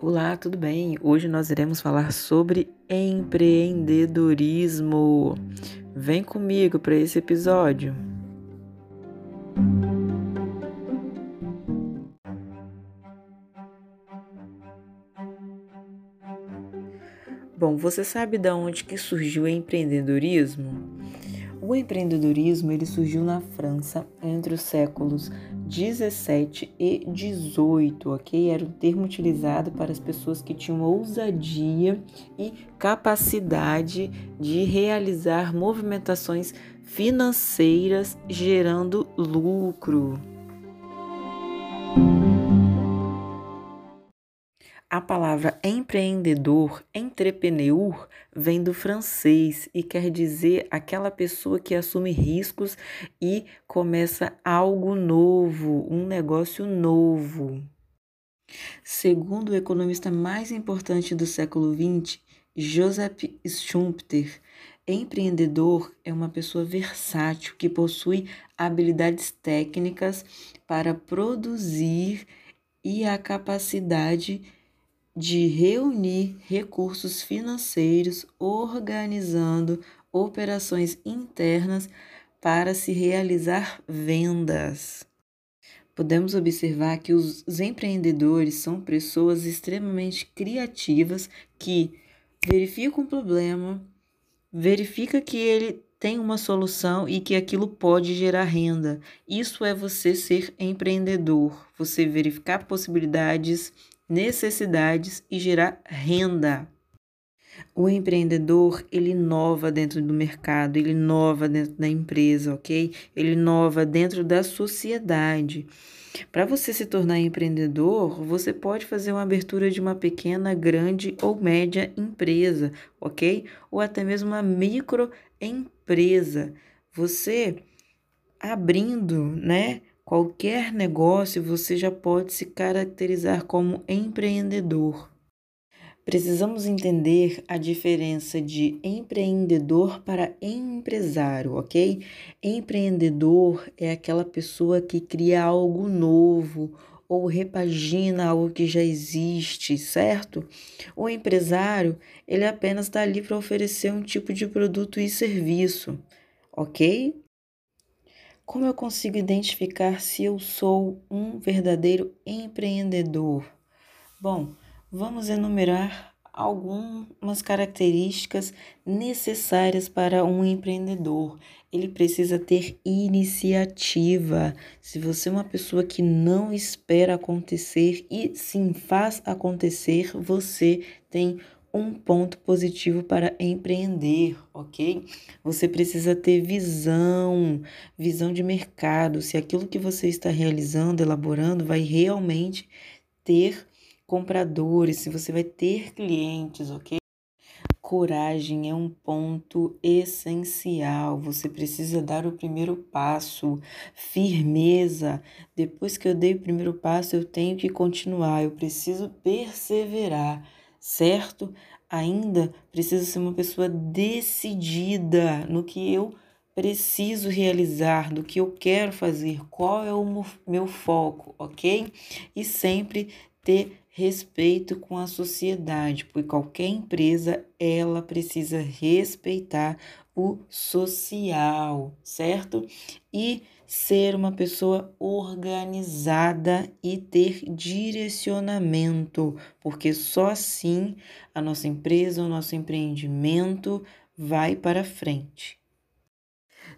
Olá, tudo bem? Hoje nós iremos falar sobre empreendedorismo. Vem comigo para esse episódio. Bom, você sabe de onde que surgiu o empreendedorismo? O empreendedorismo ele surgiu na França entre os séculos 17 e 18, ok? Era o termo utilizado para as pessoas que tinham ousadia e capacidade de realizar movimentações financeiras gerando lucro. A palavra empreendedor, entrepreneur, vem do francês e quer dizer aquela pessoa que assume riscos e começa algo novo, um negócio novo. Segundo o economista mais importante do século XX, Joseph Schumpeter, empreendedor é uma pessoa versátil que possui habilidades técnicas para produzir e a capacidade de de reunir recursos financeiros organizando operações internas para se realizar vendas. Podemos observar que os empreendedores são pessoas extremamente criativas que verificam o problema, verifica que ele tem uma solução e que aquilo pode gerar renda. Isso é você ser empreendedor, você verificar possibilidades necessidades e gerar renda. O empreendedor, ele inova dentro do mercado, ele inova dentro da empresa, ok? Ele inova dentro da sociedade. Para você se tornar empreendedor, você pode fazer uma abertura de uma pequena, grande ou média empresa, ok? Ou até mesmo uma microempresa. Você abrindo, né, qualquer negócio, você já pode se caracterizar como empreendedor. Precisamos entender a diferença de empreendedor para empresário, ok? Empreendedor é aquela pessoa que cria algo novo ou repagina algo que já existe, certo? O empresário, ele apenas está ali para oferecer um tipo de produto e serviço, ok? Como eu consigo identificar se eu sou um verdadeiro empreendedor? Bom, vamos enumerar algumas características necessárias para um empreendedor. Ele precisa ter iniciativa. Se você é uma pessoa que não espera acontecer e sim faz acontecer, você tem um ponto positivo para empreender, ok? Você precisa ter visão, visão de mercado, se aquilo que você está realizando, elaborando, vai realmente ter compradores, se você vai ter clientes, ok? Coragem é um ponto essencial. Você precisa dar o primeiro passo. Firmeza. Depois que eu dei o primeiro passo, eu tenho que continuar. Eu preciso perseverar certo? Ainda preciso ser uma pessoa decidida no que eu preciso realizar, do que eu quero fazer, qual é o meu foco, ok? E sempre ter respeito com a sociedade, porque qualquer empresa ela precisa respeitar o social, certo? E ser uma pessoa organizada e ter direcionamento, porque só assim a nossa empresa, o nosso empreendimento vai para frente.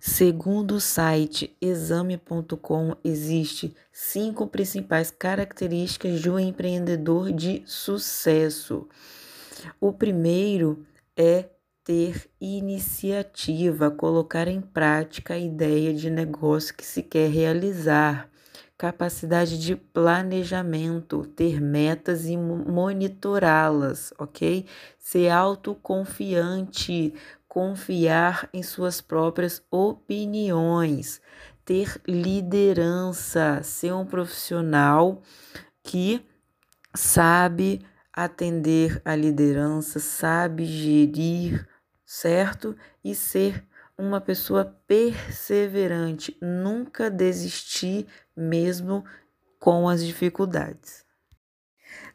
Segundo o site exame.com, existe cinco principais características de um empreendedor de sucesso. O primeiro é ter iniciativa, colocar em prática a ideia de negócio que se quer realizar, capacidade de planejamento, ter metas e monitorá-las, ok? Ser autoconfiante, confiar em suas próprias opiniões, ter liderança, ser um profissional que sabe atender a liderança, sabe gerir certo? E ser uma pessoa perseverante, nunca desistir mesmo com as dificuldades.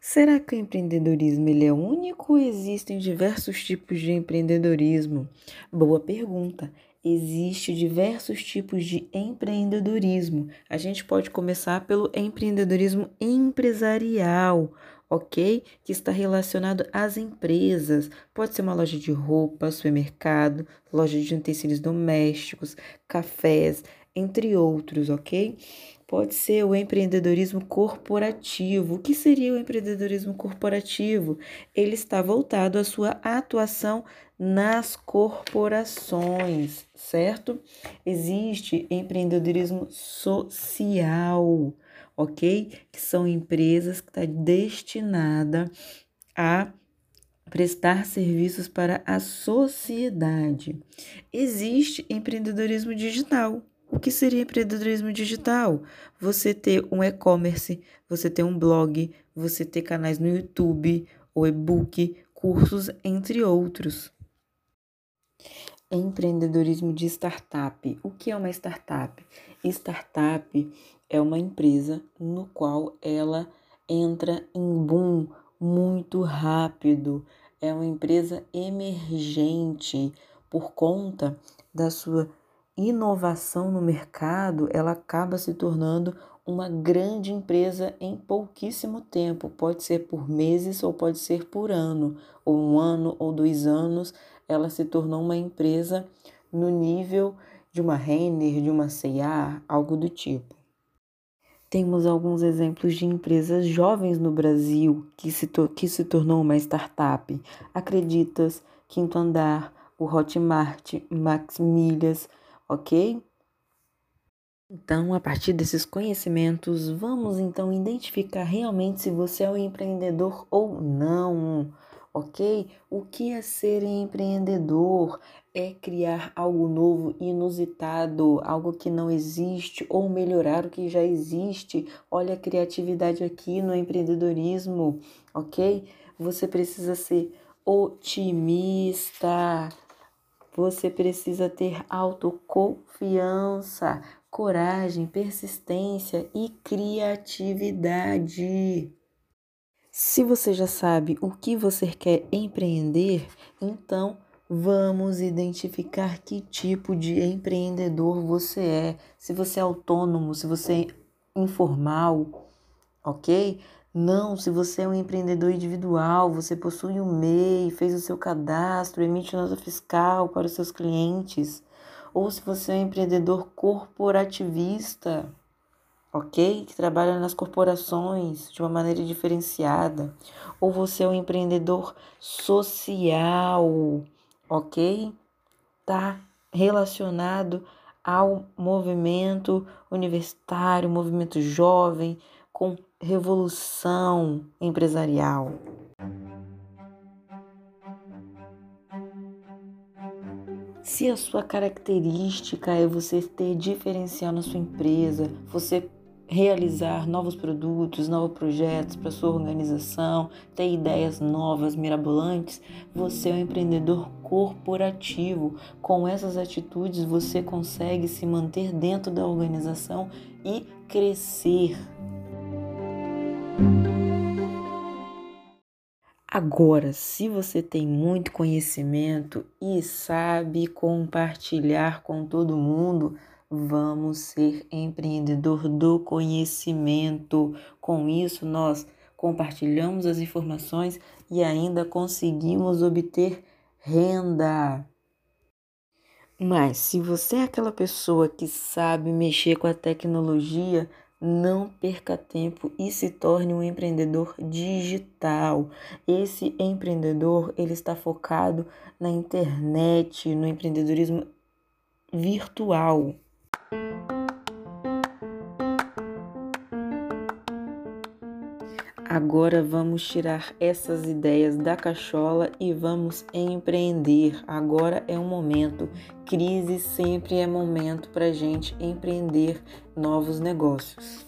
Será que o empreendedorismo ele é único ou existem diversos tipos de empreendedorismo? Boa pergunta. Existem diversos tipos de empreendedorismo. A gente pode começar pelo empreendedorismo empresarial, ok? Que está relacionado às empresas. Pode ser uma loja de roupa, supermercado, loja de utensílios domésticos, cafés, entre outros, ok? Pode ser o empreendedorismo corporativo. O que seria o empreendedorismo corporativo? Ele está voltado à sua atuação nas corporações, certo? Existe empreendedorismo social, ok? Que são empresas que estão tá destinadas a prestar serviços para a sociedade. Existe empreendedorismo digital. O que seria empreendedorismo digital? Você ter um e-commerce, você ter um blog, você ter canais no YouTube, o e-book, cursos, entre outros. Empreendedorismo de startup. O que é uma startup? Startup é uma empresa no qual ela entra em boom muito rápido. É uma empresa emergente por conta da sua inovação no mercado, ela acaba se tornando uma grande empresa em pouquíssimo tempo. Pode ser por meses ou pode ser por ano, ou um ano ou dois anos ela se tornou uma empresa no nível de uma Renner, de uma C&A, algo do tipo. Temos alguns exemplos de empresas jovens no Brasil que se, que se tornou uma startup. Acreditas, Quinto Andar, o Hotmart, Max Milhas, ok? Então, a partir desses conhecimentos, vamos então identificar realmente se você é um empreendedor ou não ok? O que é ser empreendedor? É criar algo novo, inusitado, algo que não existe ou melhorar o que já existe. Olha a criatividade aqui no empreendedorismo, ok? Você precisa ser otimista. Você precisa ter autoconfiança, coragem, persistência e criatividade. Se você já sabe o que você quer empreender, então vamos identificar que tipo de empreendedor você é. Se você é autônomo, se você é informal, ok? Não, se você é um empreendedor individual, você possui um MEI, fez o seu cadastro, emite nota fiscal para os seus clientes. Ou se você é um empreendedor corporativista, ok? Que trabalha nas corporações de uma maneira diferenciada. Ou você é um empreendedor social, ok? Tá relacionado ao movimento universitário, movimento jovem, com revolução empresarial. Se a sua característica é você ter diferencial na sua empresa, você realizar novos produtos, novos projetos para sua organização, ter ideias novas, mirabolantes, você é um empreendedor corporativo. Com essas atitudes, você consegue se manter dentro da organização e crescer. Agora, se você tem muito conhecimento e sabe compartilhar com todo mundo, Vamos ser empreendedor do conhecimento. Com isso, nós compartilhamos as informações e ainda conseguimos obter renda. Mas se você é aquela pessoa que sabe mexer com a tecnologia, não perca tempo e se torne um empreendedor digital. Esse empreendedor, ele está focado na internet, no empreendedorismo virtual. Agora vamos tirar essas ideias da cachola e vamos empreender. Agora é um momento. Crise sempre é momento para gente empreender novos negócios.